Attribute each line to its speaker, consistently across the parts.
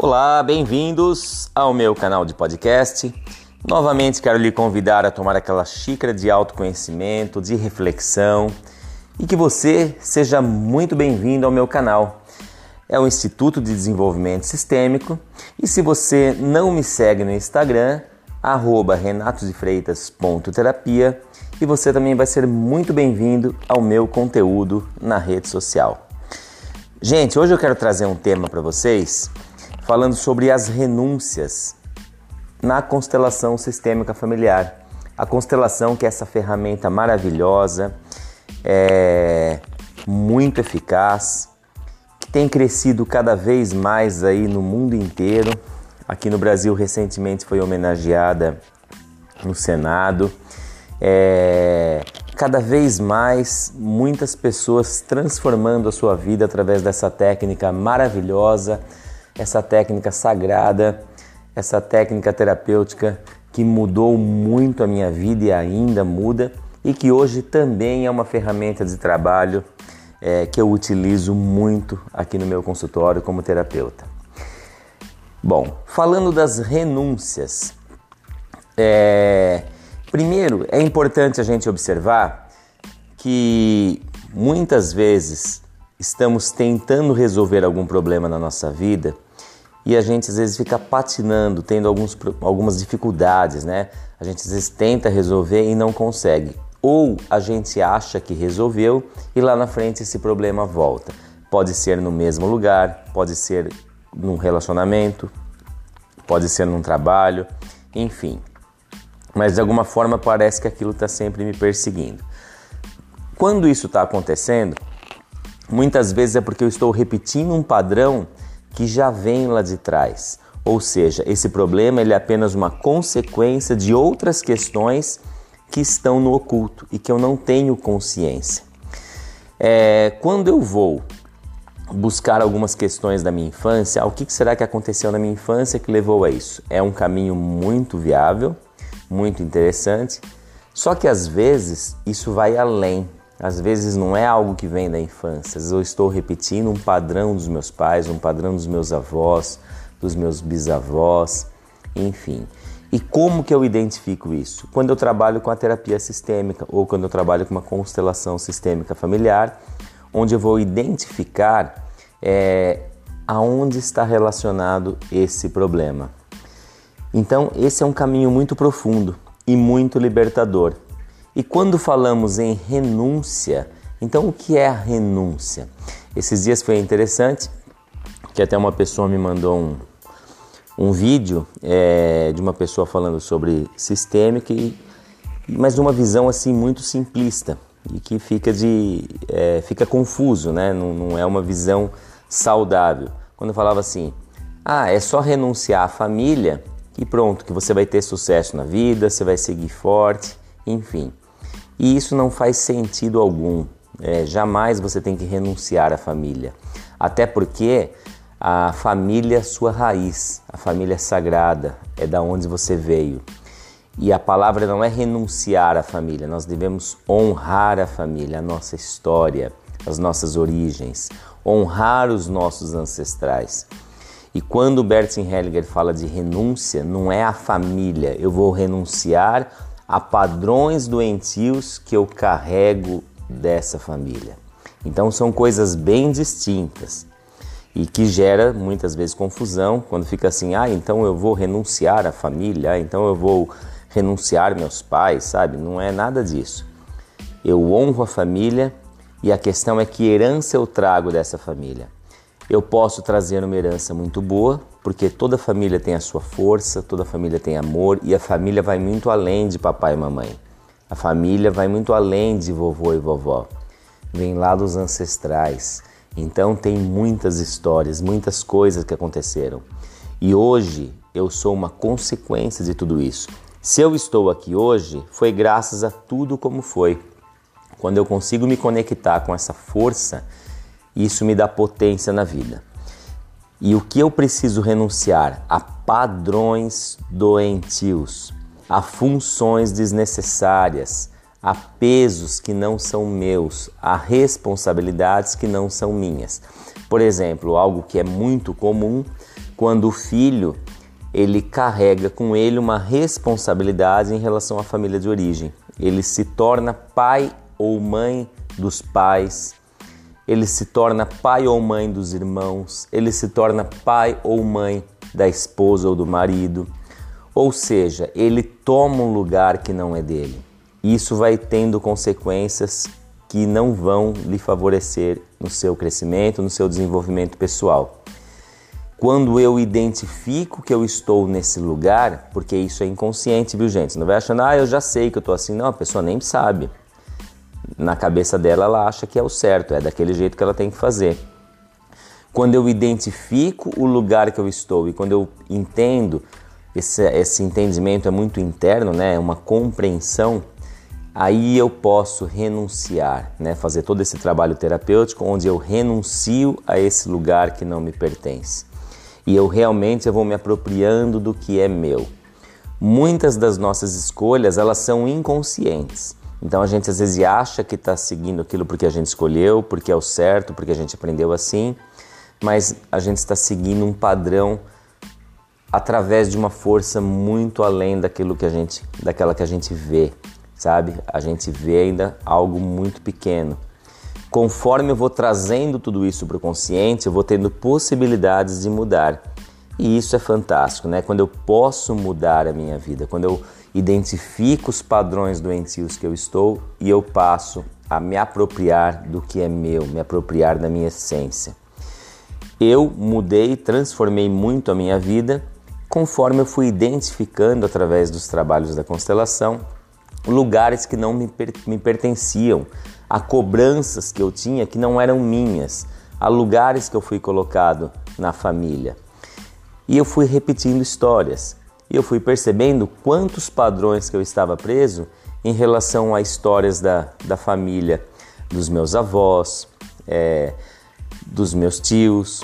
Speaker 1: Olá, bem-vindos ao meu canal de podcast. Novamente quero lhe convidar a tomar aquela xícara de autoconhecimento, de reflexão e que você seja muito bem-vindo ao meu canal. É o Instituto de Desenvolvimento Sistêmico e se você não me segue no Instagram, renatosdefreitas.terapia e você também vai ser muito bem-vindo ao meu conteúdo na rede social. Gente, hoje eu quero trazer um tema para vocês falando sobre as renúncias na constelação sistêmica familiar. A constelação que é essa ferramenta maravilhosa, é muito eficaz, que tem crescido cada vez mais aí no mundo inteiro. Aqui no Brasil recentemente foi homenageada no Senado. É, cada vez mais muitas pessoas transformando a sua vida através dessa técnica maravilhosa essa técnica sagrada, essa técnica terapêutica que mudou muito a minha vida e ainda muda e que hoje também é uma ferramenta de trabalho é, que eu utilizo muito aqui no meu consultório como terapeuta. Bom, falando das renúncias, é, primeiro é importante a gente observar que muitas vezes estamos tentando resolver algum problema na nossa vida e a gente às vezes fica patinando, tendo alguns, algumas dificuldades, né? A gente às vezes tenta resolver e não consegue. Ou a gente acha que resolveu e lá na frente esse problema volta. Pode ser no mesmo lugar, pode ser num relacionamento, pode ser num trabalho, enfim. Mas de alguma forma parece que aquilo está sempre me perseguindo. Quando isso está acontecendo, muitas vezes é porque eu estou repetindo um padrão que já vem lá de trás. Ou seja, esse problema ele é apenas uma consequência de outras questões que estão no oculto e que eu não tenho consciência. É, quando eu vou buscar algumas questões da minha infância, o que será que aconteceu na minha infância que levou a isso? É um caminho muito viável, muito interessante, só que às vezes isso vai além às vezes não é algo que vem da infância, às vezes eu estou repetindo um padrão dos meus pais, um padrão dos meus avós, dos meus bisavós, enfim. E como que eu identifico isso? Quando eu trabalho com a terapia sistêmica ou quando eu trabalho com uma constelação sistêmica familiar, onde eu vou identificar é, aonde está relacionado esse problema. Então, esse é um caminho muito profundo e muito libertador. E quando falamos em renúncia, então o que é a renúncia? Esses dias foi interessante que até uma pessoa me mandou um, um vídeo é, de uma pessoa falando sobre sistêmica, e, mas de uma visão assim muito simplista e que fica de é, fica confuso, né? Não, não é uma visão saudável. Quando eu falava assim, ah, é só renunciar à família e pronto, que você vai ter sucesso na vida, você vai seguir forte, enfim. E isso não faz sentido algum. É, jamais você tem que renunciar à família. Até porque a família é sua raiz, a família é sagrada, é da onde você veio. E a palavra não é renunciar à família, nós devemos honrar a família, a nossa história, as nossas origens, honrar os nossos ancestrais. E quando Bertin Hellinger fala de renúncia, não é a família, eu vou renunciar a padrões doentios que eu carrego dessa família. Então são coisas bem distintas e que gera muitas vezes confusão quando fica assim: ah, então eu vou renunciar à família, ah, então eu vou renunciar meus pais, sabe? Não é nada disso. Eu honro a família e a questão é que herança eu trago dessa família. Eu posso trazer uma herança muito boa, porque toda família tem a sua força, toda família tem amor e a família vai muito além de papai e mamãe. A família vai muito além de vovô e vovó. Vem lá dos ancestrais. Então tem muitas histórias, muitas coisas que aconteceram. E hoje eu sou uma consequência de tudo isso. Se eu estou aqui hoje, foi graças a tudo como foi. Quando eu consigo me conectar com essa força, isso me dá potência na vida. E o que eu preciso renunciar? A padrões doentios, a funções desnecessárias, a pesos que não são meus, a responsabilidades que não são minhas. Por exemplo, algo que é muito comum quando o filho ele carrega com ele uma responsabilidade em relação à família de origem. Ele se torna pai ou mãe dos pais, ele se torna pai ou mãe dos irmãos, ele se torna pai ou mãe da esposa ou do marido. Ou seja, ele toma um lugar que não é dele. Isso vai tendo consequências que não vão lhe favorecer no seu crescimento, no seu desenvolvimento pessoal. Quando eu identifico que eu estou nesse lugar, porque isso é inconsciente, viu gente? Não vai achando, ah, eu já sei que eu estou assim. Não, a pessoa nem sabe. Na cabeça dela, ela acha que é o certo, é daquele jeito que ela tem que fazer. Quando eu identifico o lugar que eu estou e quando eu entendo, esse, esse entendimento é muito interno, né? É uma compreensão, aí eu posso renunciar, né? Fazer todo esse trabalho terapêutico onde eu renuncio a esse lugar que não me pertence e eu realmente eu vou me apropriando do que é meu. Muitas das nossas escolhas elas são inconscientes. Então a gente às vezes acha que está seguindo aquilo porque a gente escolheu, porque é o certo, porque a gente aprendeu assim, mas a gente está seguindo um padrão através de uma força muito além daquilo que a gente, daquela que a gente vê, sabe? A gente vê ainda algo muito pequeno. Conforme eu vou trazendo tudo isso para o consciente, eu vou tendo possibilidades de mudar. E isso é fantástico, né? Quando eu posso mudar a minha vida, quando eu identifico os padrões doentios que eu estou e eu passo a me apropriar do que é meu, me apropriar da minha essência. Eu mudei, transformei muito a minha vida conforme eu fui identificando através dos trabalhos da constelação lugares que não me, per me pertenciam, a cobranças que eu tinha que não eram minhas, a lugares que eu fui colocado na família. E eu fui repetindo histórias. E eu fui percebendo quantos padrões que eu estava preso em relação a histórias da, da família, dos meus avós, é, dos meus tios,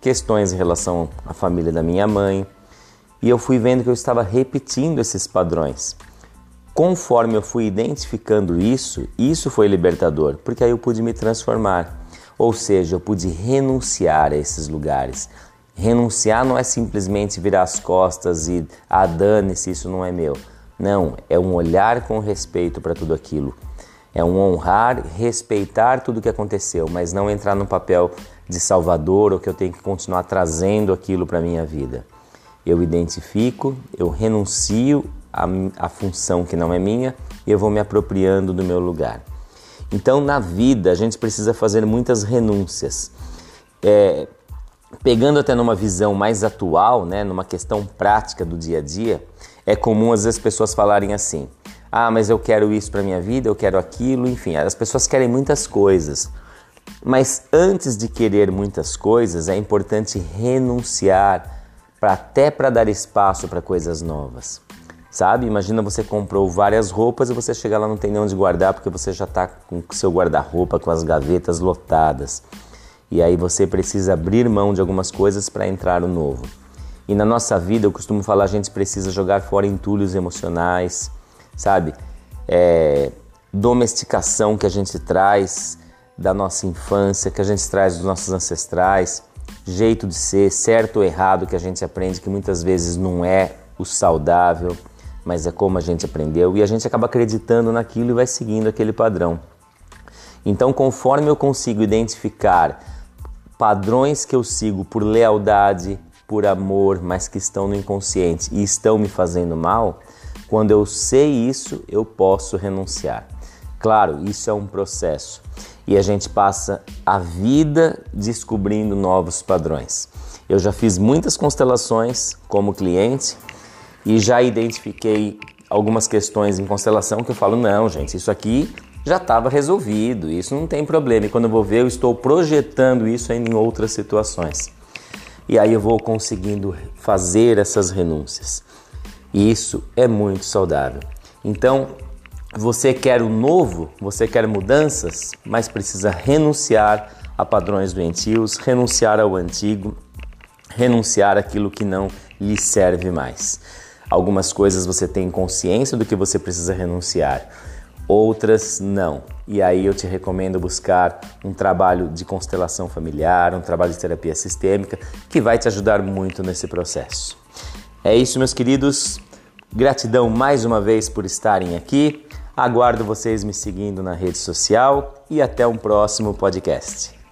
Speaker 1: questões em relação à família da minha mãe. E eu fui vendo que eu estava repetindo esses padrões. Conforme eu fui identificando isso, isso foi libertador, porque aí eu pude me transformar. Ou seja, eu pude renunciar a esses lugares. Renunciar não é simplesmente virar as costas e ah, dane-se, isso não é meu. Não, é um olhar com respeito para tudo aquilo. É um honrar, respeitar tudo o que aconteceu, mas não entrar no papel de salvador ou que eu tenho que continuar trazendo aquilo para minha vida. Eu identifico, eu renuncio a, a função que não é minha e eu vou me apropriando do meu lugar. Então, na vida, a gente precisa fazer muitas renúncias. É, pegando até numa visão mais atual, né, numa questão prática do dia a dia, é comum às vezes pessoas falarem assim: ah, mas eu quero isso para minha vida, eu quero aquilo, enfim, as pessoas querem muitas coisas. Mas antes de querer muitas coisas, é importante renunciar para até para dar espaço para coisas novas sabe? Imagina você comprou várias roupas e você chega lá não tem nem onde guardar porque você já está com o seu guarda-roupa com as gavetas lotadas. E aí você precisa abrir mão de algumas coisas para entrar o novo. E na nossa vida, eu costumo falar, a gente precisa jogar fora entulhos emocionais, sabe? É, domesticação que a gente traz da nossa infância, que a gente traz dos nossos ancestrais, jeito de ser, certo ou errado que a gente aprende que muitas vezes não é o saudável mas é como a gente aprendeu e a gente acaba acreditando naquilo e vai seguindo aquele padrão. Então, conforme eu consigo identificar padrões que eu sigo por lealdade, por amor, mas que estão no inconsciente e estão me fazendo mal, quando eu sei isso, eu posso renunciar. Claro, isso é um processo e a gente passa a vida descobrindo novos padrões. Eu já fiz muitas constelações como cliente e já identifiquei algumas questões em constelação que eu falo: não, gente, isso aqui já estava resolvido, isso não tem problema. E quando eu vou ver, eu estou projetando isso em outras situações. E aí eu vou conseguindo fazer essas renúncias. E isso é muito saudável. Então, você quer o novo, você quer mudanças, mas precisa renunciar a padrões doentios, renunciar ao antigo, renunciar àquilo que não lhe serve mais. Algumas coisas você tem consciência do que você precisa renunciar, outras não. e aí eu te recomendo buscar um trabalho de constelação familiar, um trabalho de terapia sistêmica que vai te ajudar muito nesse processo. É isso, meus queridos. Gratidão mais uma vez por estarem aqui. Aguardo vocês me seguindo na rede social e até um próximo podcast.